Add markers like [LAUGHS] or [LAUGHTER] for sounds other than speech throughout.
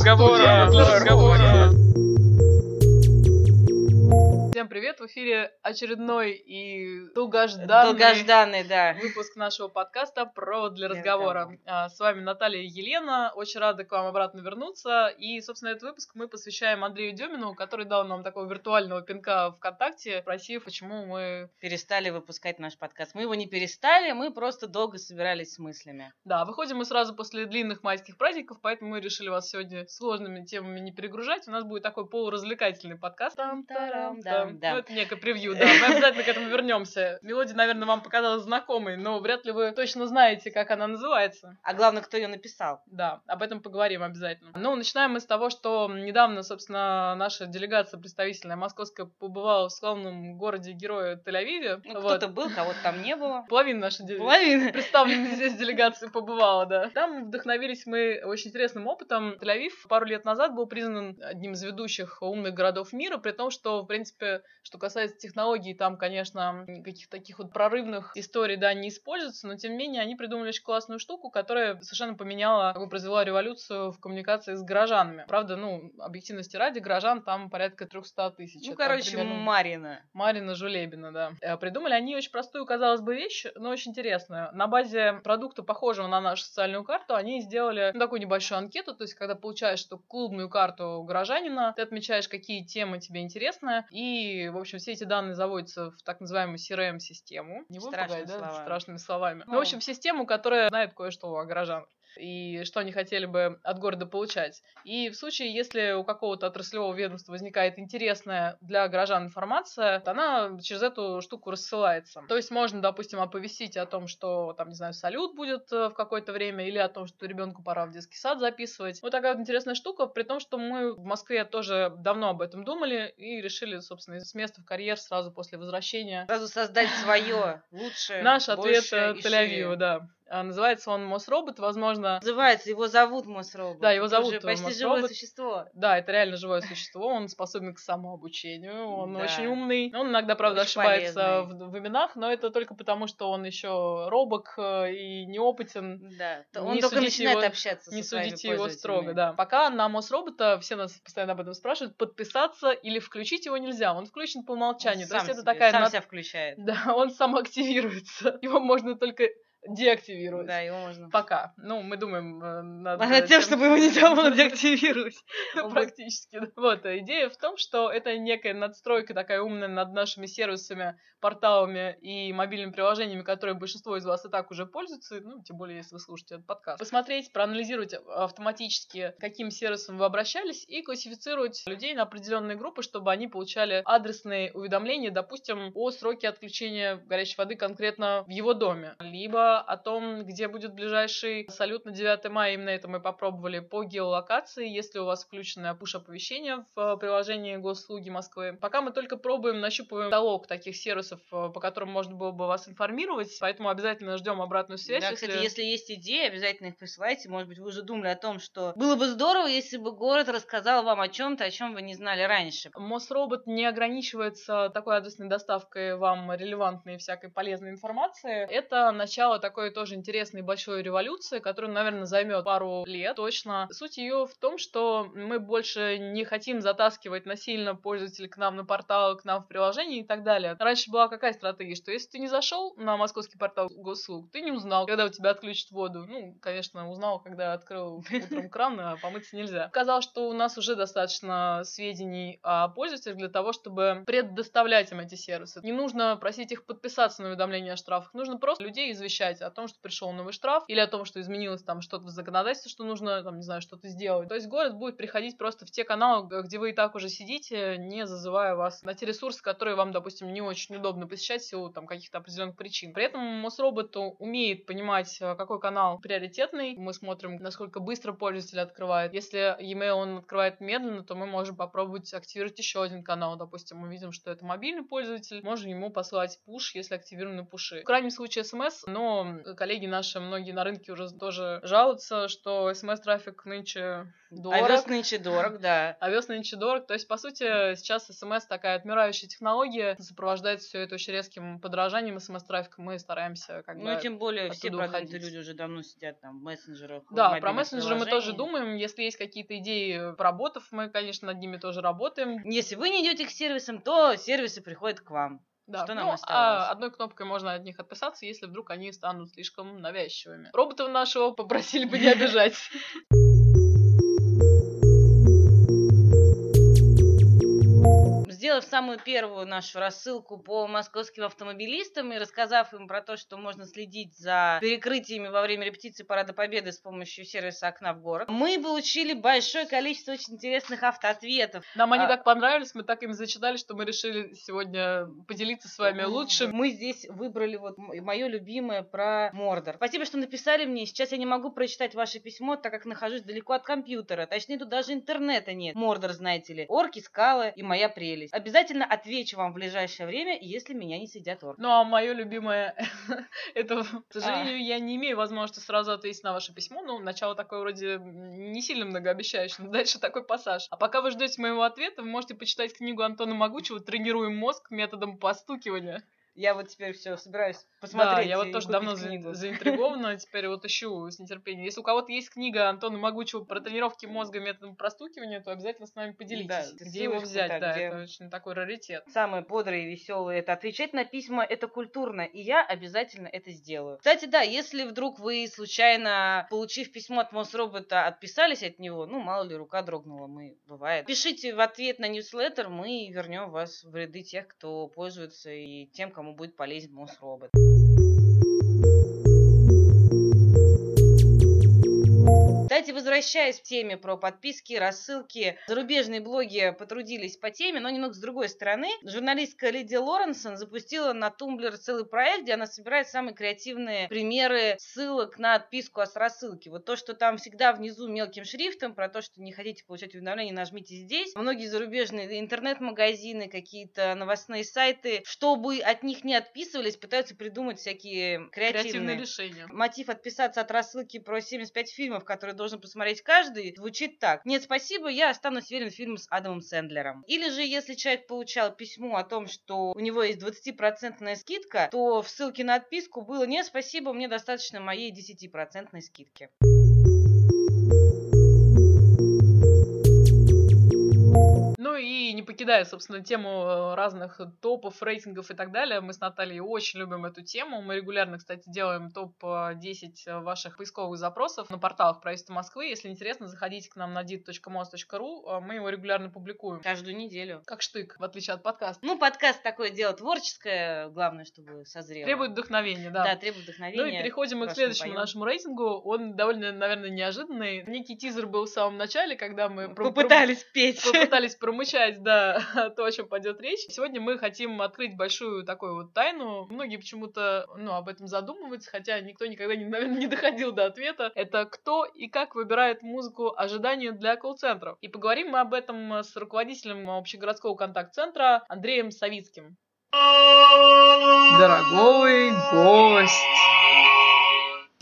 разговора. Разговора. Привет! В эфире очередной и долгожданный, Долгожданный, да. выпуск нашего подкаста «Провод для разговора». разговора. А, С вами Наталья и Елена. Очень рада к вам обратно вернуться. И, собственно, этот выпуск мы посвящаем Андрею Демину, который дал нам такого виртуального пинка ВКонтакте, спросив, почему мы... Перестали выпускать наш подкаст. Мы его не перестали, мы просто долго собирались с мыслями. Да, выходим мы сразу после длинных майских праздников, поэтому мы решили вас сегодня сложными темами не перегружать. У нас будет такой полуразвлекательный подкаст. Там-тарам-там, да. Ну, это некое превью, да. Мы обязательно к этому вернемся. Мелодия, наверное, вам показалась знакомой, но вряд ли вы точно знаете, как она называется. А главное, кто ее написал. Да, об этом поговорим обязательно. Ну, начинаем мы с того, что недавно, собственно, наша делегация представительная московская побывала в славном городе героя Тель-Авиве. Ну, Вот. кто-то был, кого-то там не было. Половина нашей делегации Половина. представленной здесь [LAUGHS] делегации побывала, да. Там вдохновились мы очень интересным опытом. Тель-Авив пару лет назад был признан одним из ведущих умных городов мира, при том, что, в принципе, что касается технологий, там, конечно, каких-то таких вот прорывных историй, да, не используются, но, тем не менее, они придумали очень классную штуку, которая совершенно поменяла, как бы произвела революцию в коммуникации с горожанами. Правда, ну, объективности ради, горожан там порядка 300 тысяч. Ну, Это короче, примерно- Марина. Марина Жулебина, да. Э, Придумали они очень простую, казалось бы, вещь, но очень интересную. На базе продукта, похожего на нашу социальную карту, они сделали ну, такую небольшую анкету, то есть когда получаешь эту клубную карту горожанина, ты отмечаешь, какие темы тебе интересны, и, в общем, все эти данные заводятся в так называемую CRM-систему. Не Страшные пугать, да, слова. страшными словами. Ну, Ну. в общем, в систему, которая знает кое-что о горожанах и что они хотели бы от города получать. И в случае, если у какого-то отраслевого ведомства возникает интересная для горожан информация, то она через эту штуку рассылается. То есть можно, допустим, оповестить о том, что, там, не знаю, салют будет э, в какое-то время, или о том, что ребенку пора в детский сад записывать. Вот такая вот интересная штука, при том, что мы в Москве тоже давно об этом думали и решили, собственно, с места в карьер сразу после возвращения Сразу создать свое лучше, Наш ответ э, шире. да. А, Называется он Мосробот, возможно, Называется, его зовут Мосробот. Да, его Это уже зовут почти Мосробот. живое существо. Да, это реально живое существо, он способен к самообучению, он Да. очень умный. Он иногда, правда, Очень ошибается в, полезный. в именах, но это только потому, что он еще робок э, и неопытен. Да. Не Он только начинает его- общаться Не судите его строго, да. Пока на Мосробота, все нас постоянно об этом спрашивают, подписаться или включить его нельзя. Он включен по Он умолчанию. То сам есть это себе- такая... сам над- себя включает. [LAUGHS] Да, он сам активируется. Его можно только деактивировать. Да, его можно. Пока. Ну, мы думаем э, над А над тем, чтобы его нельзя было деактивировать. [LAUGHS] Практически. Вот, а идея в том, что это некая надстройка такая умная над нашими сервисами, порталами и мобильными приложениями, которые большинство из вас и так уже пользуются, ну, тем более, если вы слушаете этот подкаст. Посмотреть, проанализировать автоматически, к каким сервисам вы обращались, и классифицировать людей на определенные группы, чтобы они получали адресные уведомления, допустим, о сроке отключения горячей воды конкретно в его доме, либо о том, где будет ближайший салют на 9 мая, именно это мы попробовали по геолокации, если у вас включены push-оповещения в приложении госуслуги Москвы. Пока мы только пробуем, нащупываем каталог таких сервисов, э, по которым можно было бы вас информировать, поэтому обязательно ждем обратную связь. Да, кстати, если есть идеи, обязательно их присылайте. Может быть, вы уже думали о том, что было бы здорово, если бы город рассказал вам о чем-то, о чем вы не знали раньше. Мосробот не ограничивается такой адресной доставкой вам релевантной всякой полезной информации. Это начало такой тоже интересной большой революции, которая, наверное, займет пару лет точно. Суть ее в том, что мы больше не хотим затаскивать насильно пользователей к нам на портал, к нам в приложение и так далее. Раньше была какая стратегия, что если ты не зашел на московский портал госуслуг, ты не узнал, когда у тебя отключат воду. Ну, конечно, узнал, когда открыл [LAUGHS] утром кран, а помыться нельзя. Казалось, что у нас уже достаточно сведений о пользователях для того, чтобы предоставлять им эти сервисы. Не нужно просить их подписаться на уведомления о штрафах, нужно просто людей извещать о том, что пришел новый штраф, или о том, что изменилось там что-то в законодательстве, что нужно, там, не знаю, что-то сделать. То есть город будет приходить просто в те каналы, где вы и так уже сидите, не зазывая вас на те ресурсы, которые вам, допустим, не очень удобно посещать в силу там каких-то определенных причин. При этом Мосробот умеет понимать, э, какой канал приоритетный. Мы смотрим, насколько быстро пользователь открывает. Если e-mail он открывает медленно, то мы можем попробовать активировать еще один канал. Допустим, мы видим, что это мобильный пользователь, можем ему послать пуш, если активированы пуши. В крайнем случае смс, но но коллеги наши, многие на рынке уже тоже жалуются, что смс-трафик нынче дорог. Овес нынче дорог, да. Овес нынче дорог. То есть, по сути, сейчас смс такая отмирающая технология, сопровождается все это очень резким подражанием смс-трафика. Мы стараемся как бы Ну, тем более, все продвинутые люди уже давно сидят там в мессенджерах. в Да, про мобильных мессенджеры мы тоже думаем. Если есть какие-то идеи про ботов, мы, конечно, над ними тоже работаем. Если вы не идете к сервисам, то сервисы приходят к вам. Да, Что нам ну, оставалось? а одной кнопкой можно от них отписаться, если вдруг они станут слишком навязчивыми. Роботов нашего попросили бы не [LAUGHS] обижать. Сделав самую первую нашу рассылку по московским автомобилистам и рассказав им про то, что можно следить за перекрытиями во время репетиции Парада Победы с помощью сервиса «Окна в город», мы получили большое количество очень интересных автоответов. Нам они А- так понравились, мы так им зачитали, что мы решили сегодня поделиться с вами лучшим. Мы здесь выбрали вот мое любимое про Мордор. Спасибо, что написали мне. Сейчас я не могу прочитать ваше письмо, так как нахожусь далеко от компьютера. Точнее, тут даже интернета нет. Мордор, знаете ли. Орки, скалы и моя прелесть. Обязательно отвечу вам в ближайшее время, если меня не съедят орки. Ну, а мое любимое, [LAUGHS] это, к сожалению, я не имею возможности сразу ответить на ваше письмо. Ну, начало такое вроде не сильно многообещающее, но дальше такой пассаж. А пока вы ждете моего ответа, вы можете почитать книгу Антона Могучего «Тренируем мозг методом постукивания». Я вот теперь все собираюсь посмотреть. Да, я вот тоже давно книгу. заинтригована, [LAUGHS] теперь вот ищу с нетерпением. Если у кого-то есть книга Антона Могучего про тренировки мозга методом простукивания, то обязательно с нами поделитесь. Да, где его взять, да, да, где- это очень такой раритет. Самые бодрые и веселые это отвечать на письма, это культурно, и я обязательно это сделаю. Кстати, да, если вдруг вы случайно, получив письмо от Мосробота, отписались от него, ну, мало ли, рука дрогнула, мы, бывает. Пишите в ответ на ньюслеттер, мы вернем вас в ряды тех, кто пользуется, и тем, кому будет полезен Мосробот. Кстати, возвращаясь к теме про подписки, рассылки, зарубежные блоги потрудились по теме, но немного с другой стороны. Журналистка Лидия Лоренсон запустила на Tumblr целый проект, где она собирает самые креативные примеры ссылок на отписку с рассылки. Вот то, что там всегда внизу мелким шрифтом, про то, что не хотите получать уведомления, нажмите здесь. Многие зарубежные интернет-магазины, какие-то новостные сайты, чтобы от них не отписывались, пытаются придумать всякие Креативное креативные решение. Мотив отписаться от рассылки про 75 фильмов, которые должен посмотреть каждый, звучит так. Нет, спасибо, я останусь верен фильму с Адамом Сэндлером. Или же, если человек получал письмо о том, что у него есть 20% скидка, то в ссылке на отписку было «Нет, спасибо, мне достаточно моей 10% скидки». Ну и не покидая, собственно, тему э, разных топов, рейтингов и так далее, мы с Натальей очень любим эту тему. Мы регулярно, кстати, делаем топ-10 ваших поисковых запросов на порталах правительства Москвы. Если интересно, заходите к нам на dit.mos.ru, э, мы его регулярно публикуем. Каждую неделю. Как штык, в отличие от подкаста. Ну, подкаст такое дело творческое, главное, чтобы созрело. Требует вдохновения, да. Да, требует вдохновения. Ну и переходим мы к следующему поем. нашему рейтингу. Он довольно, наверное, неожиданный. Некий тизер был в самом начале, когда мы Попытались петь. попытались [LAUGHS] промычать, да, то, [LAUGHS] о чем пойдет речь. Сегодня мы хотим открыть большую такую вот тайну. Многие почему-то, ну, об этом задумываются, хотя никто никогда, не, [LAUGHS] наверное, не доходил до ответа. Это кто и как выбирает музыку ожидания для колл-центров. И поговорим мы об этом с руководителем общегородского контакт-центра Андреем Савицким. Дорогой гость!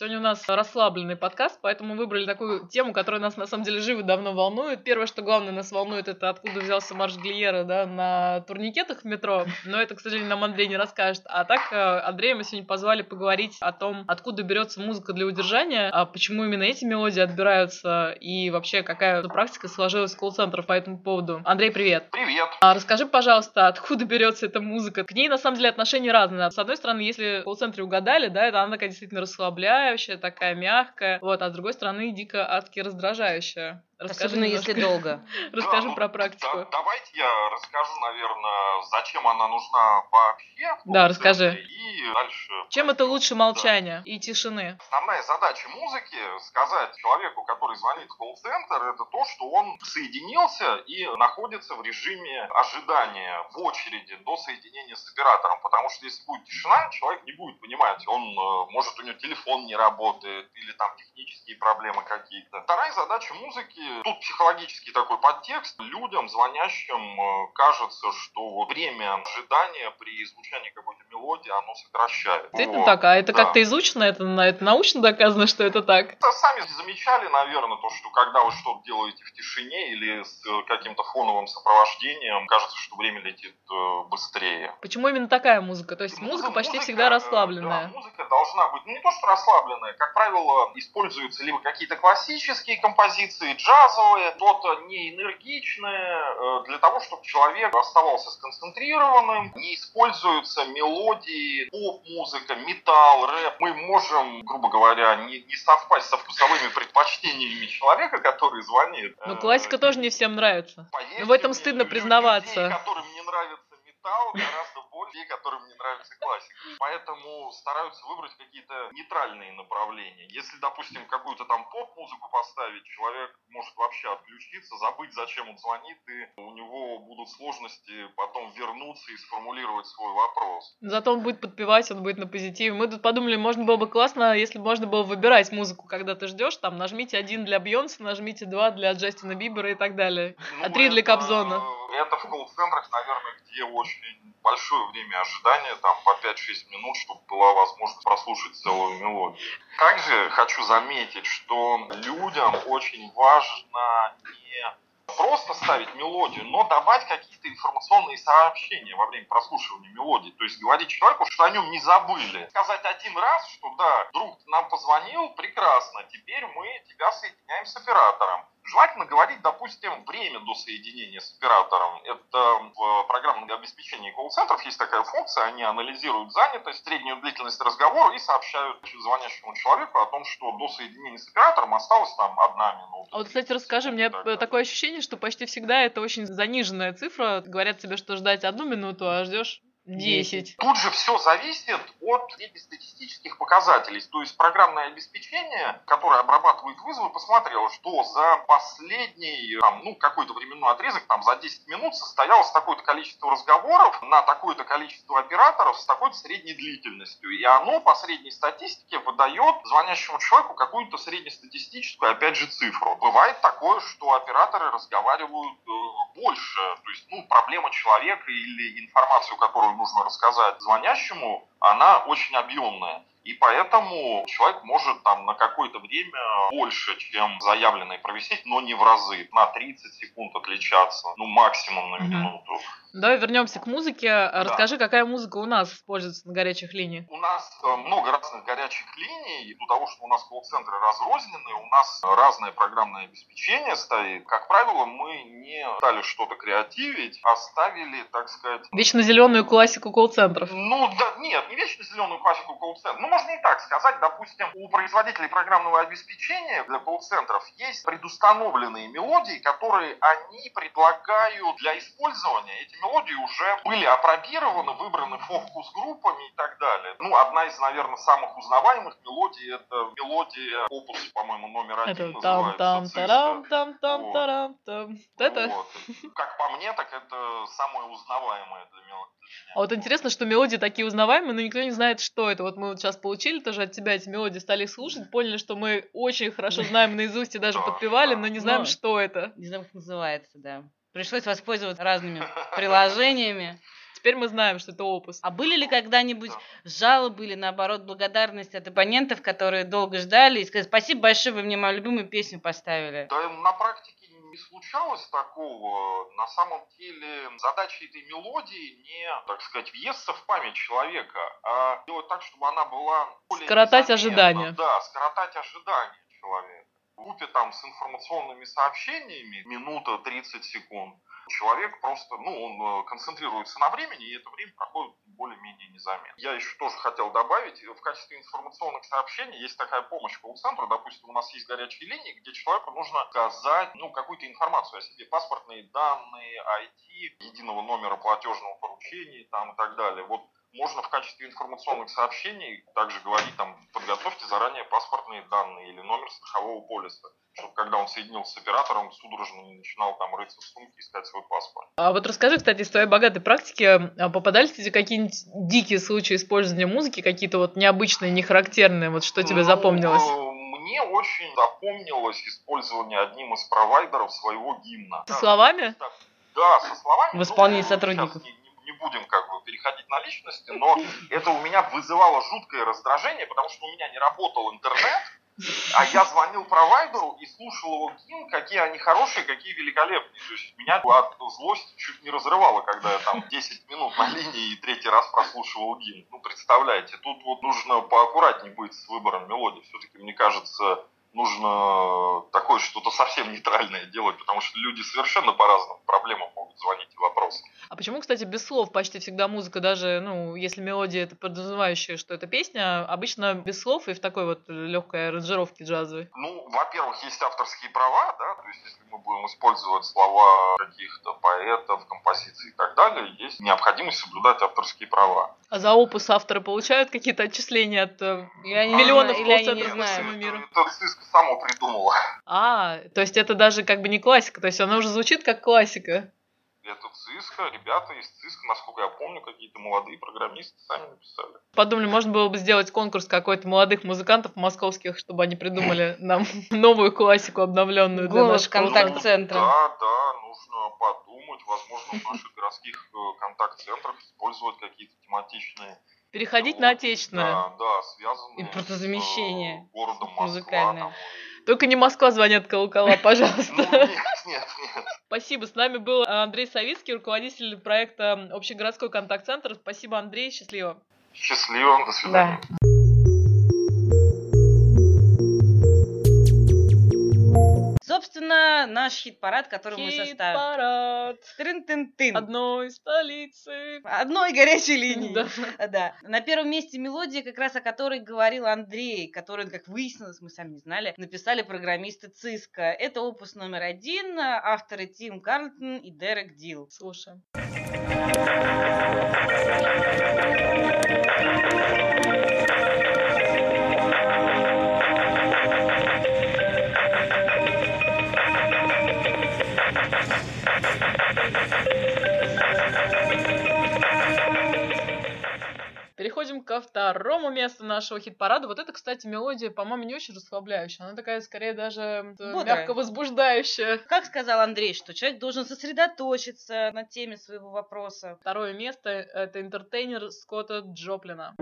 Сегодня у нас расслабленный подкаст, поэтому выбрали такую тему, которая нас на самом деле живо давно волнует. Первое, что главное нас волнует, это откуда взялся марш Глиера да, на турникетах в метро. Но это, к сожалению, нам Андрей не расскажет. А так, э, Андрея мы сегодня позвали поговорить о том, откуда берется музыка для удержания, а почему именно эти мелодии отбираются и вообще какая практика сложилась в колл-центрах по этому поводу. Андрей, привет! Привет. А расскажи, пожалуйста, откуда берется эта музыка? К ней, на самом деле, отношения разные. С одной стороны, если в колл-центре угадали, да, это она такая действительно расслабляющая, такая мягкая, вот, а с другой стороны, дико адски раздражающая. Расскажи Особенно если немножко. долго. [LAUGHS] Расскажи Да, ну, про практику. да- давайте я расскажу, наверное, зачем она нужна вообще. Да, расскажи. И дальше. Чем это лучше Да. молчания и тишины? Основная задача музыки сказать человеку, который звонит в колл-центр, это то, что он соединился и находится в режиме ожидания в очереди до соединения с оператором. Потому что если будет тишина, человек не будет понимать, он э, может у него телефон не работает или там технические проблемы какие-то. Вторая задача музыки тут психологический такой подтекст. Людям, звонящим, э, кажется, что вот время ожидания при звучании какой-то мелодии, оно сокращает. Действительно вот. так, а это Да. как-то изучено, это, на- это научно доказано, что это так? Это Сами замечали, наверное, то, что когда вы что-то делаете в тишине или с э, каким-то фоновым сопровождением, кажется, что время летит э, быстрее. Почему именно такая музыка? То есть музыка почти всегда э, расслабленная. Да, музыка должна быть, ну не то что расслабленная, как правило, используются либо какие-то классические композиции, джазовые, что-то не энергичное, э, для того, чтобы человек оставался сконцентрированным. Не используются мелодии, поп-музыка, металл, рэп. Мы можем, грубо говоря, не, не совпасть со вкусовыми предпочтениями человека, который звонит. Но Э, классика тоже не всем нравится. Поверьте Ну, в этом стыдно признаваться. Людей, которым не нравится металл, гораздо людей, которым не нравится классика. Поэтому стараются выбрать какие-то нейтральные направления. Если, допустим, какую-то там поп-музыку поставить, человек может вообще отключиться, забыть, зачем он звонит, и у него будут сложности потом вернуться и сформулировать свой вопрос. Зато он будет подпевать, он будет на позитиве. Мы тут подумали, можно было бы классно, если бы можно было выбирать музыку, когда ты ждешь, там, нажмите один для Бьонса, нажмите два для Джастина Бибера и так далее. Ну, А три для это- Кобзона. Это в колл-центрах, наверное, где очень большое время ожидания, там по 5-6 минут, чтобы была возможность прослушать целую мелодию. Также хочу заметить, что людям очень важно не просто ставить мелодию, но давать какие-то информационные сообщения во время прослушивания мелодии. То есть говорить человеку, что о нем не забыли. Сказать один раз, что да, друг нам позвонил, прекрасно, теперь мы тебя соединяем с оператором. Желательно говорить, допустим, время до соединения с оператором. Это в программном обеспечении колл-центров есть такая функция, они анализируют занятость, среднюю длительность разговора и сообщают звонящему человеку о том, что до соединения с оператором осталось там одна минута. А вот, кстати, расскажи, мне так далее. такое ощущение, что почти всегда это очень заниженная цифра. Говорят тебе, что ждать одну минуту, а ждешь десять. Тут же все зависит от среднестатистических показателей. То есть программное обеспечение, которое обрабатывает вызовы, посмотрело, что за последний там, ну, какой-то временной отрезок, там, за 10 минут состоялось такое-то количество разговоров на такое-то количество операторов с такой-то средней длительностью. И оно по средней статистике выдает звонящему человеку какую-то среднестатистическую, опять же, цифру. Бывает такое, что операторы разговаривают э, больше. То есть, ну, проблема человека или информацию, которую нужно рассказать звонящему, она очень объемная. И поэтому человек может там на какое-то время больше, чем заявленное провисеть, но не в разы. На 30 секунд отличаться, ну максимум на минуту. Давай вернемся к музыке. Расскажи, какая музыка у нас используется на горячих линиях. У нас э, много разных горячих линий, и у того, что у нас колл-центры разрознены, у нас разное программное обеспечение стоит. Как правило, мы не стали что-то креативить, а ставили, так сказать, Вечно зеленую классику колл-центров. Ну, да, нет, не вечно зеленую классику колл-центра. Ну, можно и так сказать. Допустим, у производителей программного обеспечения для колл-центров есть предустановленные мелодии, которые они предлагают для использования. Эти мелодии уже были опробированы, выбраны фокус-группами и так далее. Ну, одна из, наверное, самых узнаваемых мелодий это мелодия опус, по-моему, номер один Это там там там там Вот. тарам там. Вот Это. Вот. Как по мне, так это самое узнаваемое для меня. А вот интересно, что мелодии такие узнаваемые, но никто не знает, что это. Вот мы вот сейчас получили тоже от тебя эти мелодии, стали их слушать, поняли, что мы очень хорошо знаем наизусть и даже Да, подпевали, но не знаем, что это. Не знаю, как называется, да. Пришлось воспользоваться разными [LAUGHS] приложениями. Теперь мы знаем, что это опус. А были ли когда-нибудь Да. жалобы или, наоборот, благодарность от абонентов, которые долго ждали и сказали, спасибо большое, вы мне мою любимую песню поставили? Да на практике не случалось такого. На самом деле задача этой мелодии не, так сказать, въесться в память человека, а делать так, чтобы она была более Скоротать незаметна. ожидания. Да, скоротать ожидания человека. Группе там с информационными сообщениями минута 30 секунд. Человек просто, ну, он э, концентрируется на времени, и это время проходит более-менее незаметно. Я еще тоже хотел добавить, в качестве информационных сообщений есть такая помощь колл-центру. Допустим, у нас есть горячие линии, где человеку нужно сказать, ну, какую-то информацию о себе, паспортные данные, IT, единого номера платежного поручения там и так далее. Вот можно в качестве информационных сообщений также говорить, там, подготовьте заранее паспортные данные или номер страхового полиса, чтобы когда он соединился с оператором, судорожно не начинал там рыться в сумке искать свой паспорт. А вот расскажи, кстати, из твоей богатой практики, а попадались тебе какие-нибудь дикие случаи использования музыки, какие-то вот необычные, нехарактерные, вот что тебе Ну, запомнилось? Мне мне очень запомнилось использование одним из провайдеров своего гимна. Со словами? Да, со словами. В исполнении ну, сотрудников. Не, не будем как бы переходить на личности, но это у меня вызывало жуткое раздражение, потому что у меня не работал интернет, а я звонил провайдеру и слушал его гимн, какие они хорошие, какие великолепные. То есть меня от злости чуть не разрывало, когда я там 10 минут на линии и третий раз прослушивал гимн. Ну, представляете, тут вот нужно поаккуратнее быть с выбором мелодии. Все-таки, мне кажется, нужно такое что-то совсем нейтральное делать, потому что люди совершенно по разным проблемам могут звонить и вопросы. А почему, кстати, без слов почти всегда музыка, даже, ну, если мелодия это подразумевающая, что это песня, обычно без слов и в такой вот легкой аранжировке джазовой? Ну, во-первых, есть авторские права, да, то есть если мы будем использовать слова каких-то поэтов, композиций и так далее, есть необходимость соблюдать авторские права. А за опус авторы получают какие-то отчисления от э, я миллионов не, колл-центров по всему миру? Это, это Cisco само придумала. А, то есть это даже как бы не классика, то есть она уже звучит как классика. Это Cisco, ребята из Cisco, насколько я помню, какие-то молодые программисты сами написали. Подумали, можно было бы сделать конкурс какой-то молодых музыкантов московских, чтобы они придумали [LAUGHS] нам новую классику обновленную для наших контакт-центра. Да, да, нужно подумать, возможно, в наших городских э, контакт-центрах использовать какие-то тематичные Переходить вот, на отечественное. Да, да, связанные Импортозамещение. с э, городом Москва. Музыкальное. Там, только не Москва звонят колокола, [LAUGHS] пожалуйста. Ну, нет, нет, нет. Спасибо. С нами был Андрей Савицкий, руководитель проекта Общегородской контакт-центр. Спасибо, Андрей. Счастливо. Счастливо. До свидания. Да. Собственно, наш хит-парад, который хит мы составим. Хит-парад. Трын-тын-тын. Одной столицы. Одной горячей линии. Да. да. На первом месте мелодия, как раз о которой говорил Андрей, которую, как выяснилось, мы сами не знали, написали программисты Циска. Это опус номер один, авторы Тим Карлтон и Дерек Дил. Слушаем. Переходим ко второму месту нашего хит-парада. Вот это, кстати, мелодия, по-моему, не очень расслабляющая. Она такая, скорее, даже э, Бодрая. мягко возбуждающая. Как сказал Андрей, что человек должен сосредоточиться на теме своего вопроса. Второе место — это интертейнер Скотта Джоплина.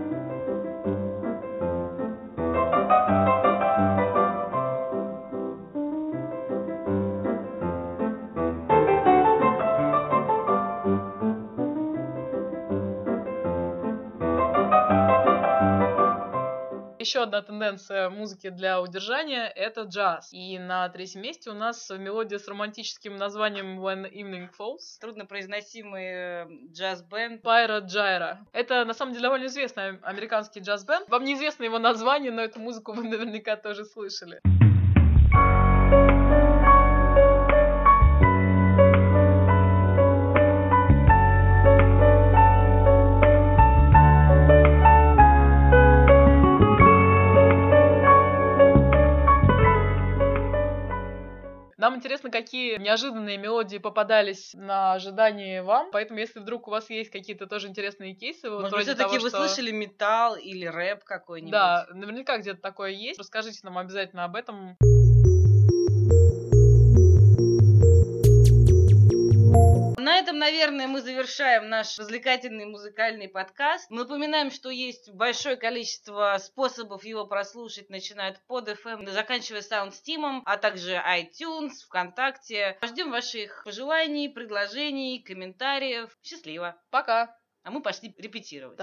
Еще одна тенденция музыки для удержания — это джаз. И на третьем месте у нас мелодия с романтическим названием When Evening Falls. Труднопроизносимый э, джаз-бенд. Pyra Gyra. Это, на самом деле, довольно известный американский джаз-бенд. Вам неизвестно его название, но эту музыку вы наверняка тоже слышали. Интересно, какие неожиданные мелодии попадались на ожидание вам. Поэтому, если вдруг у вас есть какие-то тоже интересные кейсы, Может быть, все-таки вы что... слышали металл или рэп какой-нибудь? Да, наверняка где-то такое есть. Расскажите нам обязательно об этом. Наверное, мы завершаем наш развлекательный музыкальный подкаст. Мы напоминаем, что есть большое количество способов его прослушать, начиная от под FM, заканчивая SoundSteam, а также iTunes, ВКонтакте. Ждем ваших пожеланий, предложений, комментариев. Счастливо. Пока. А мы пошли репетировать.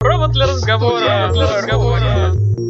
Провод для разговора. Для разговора.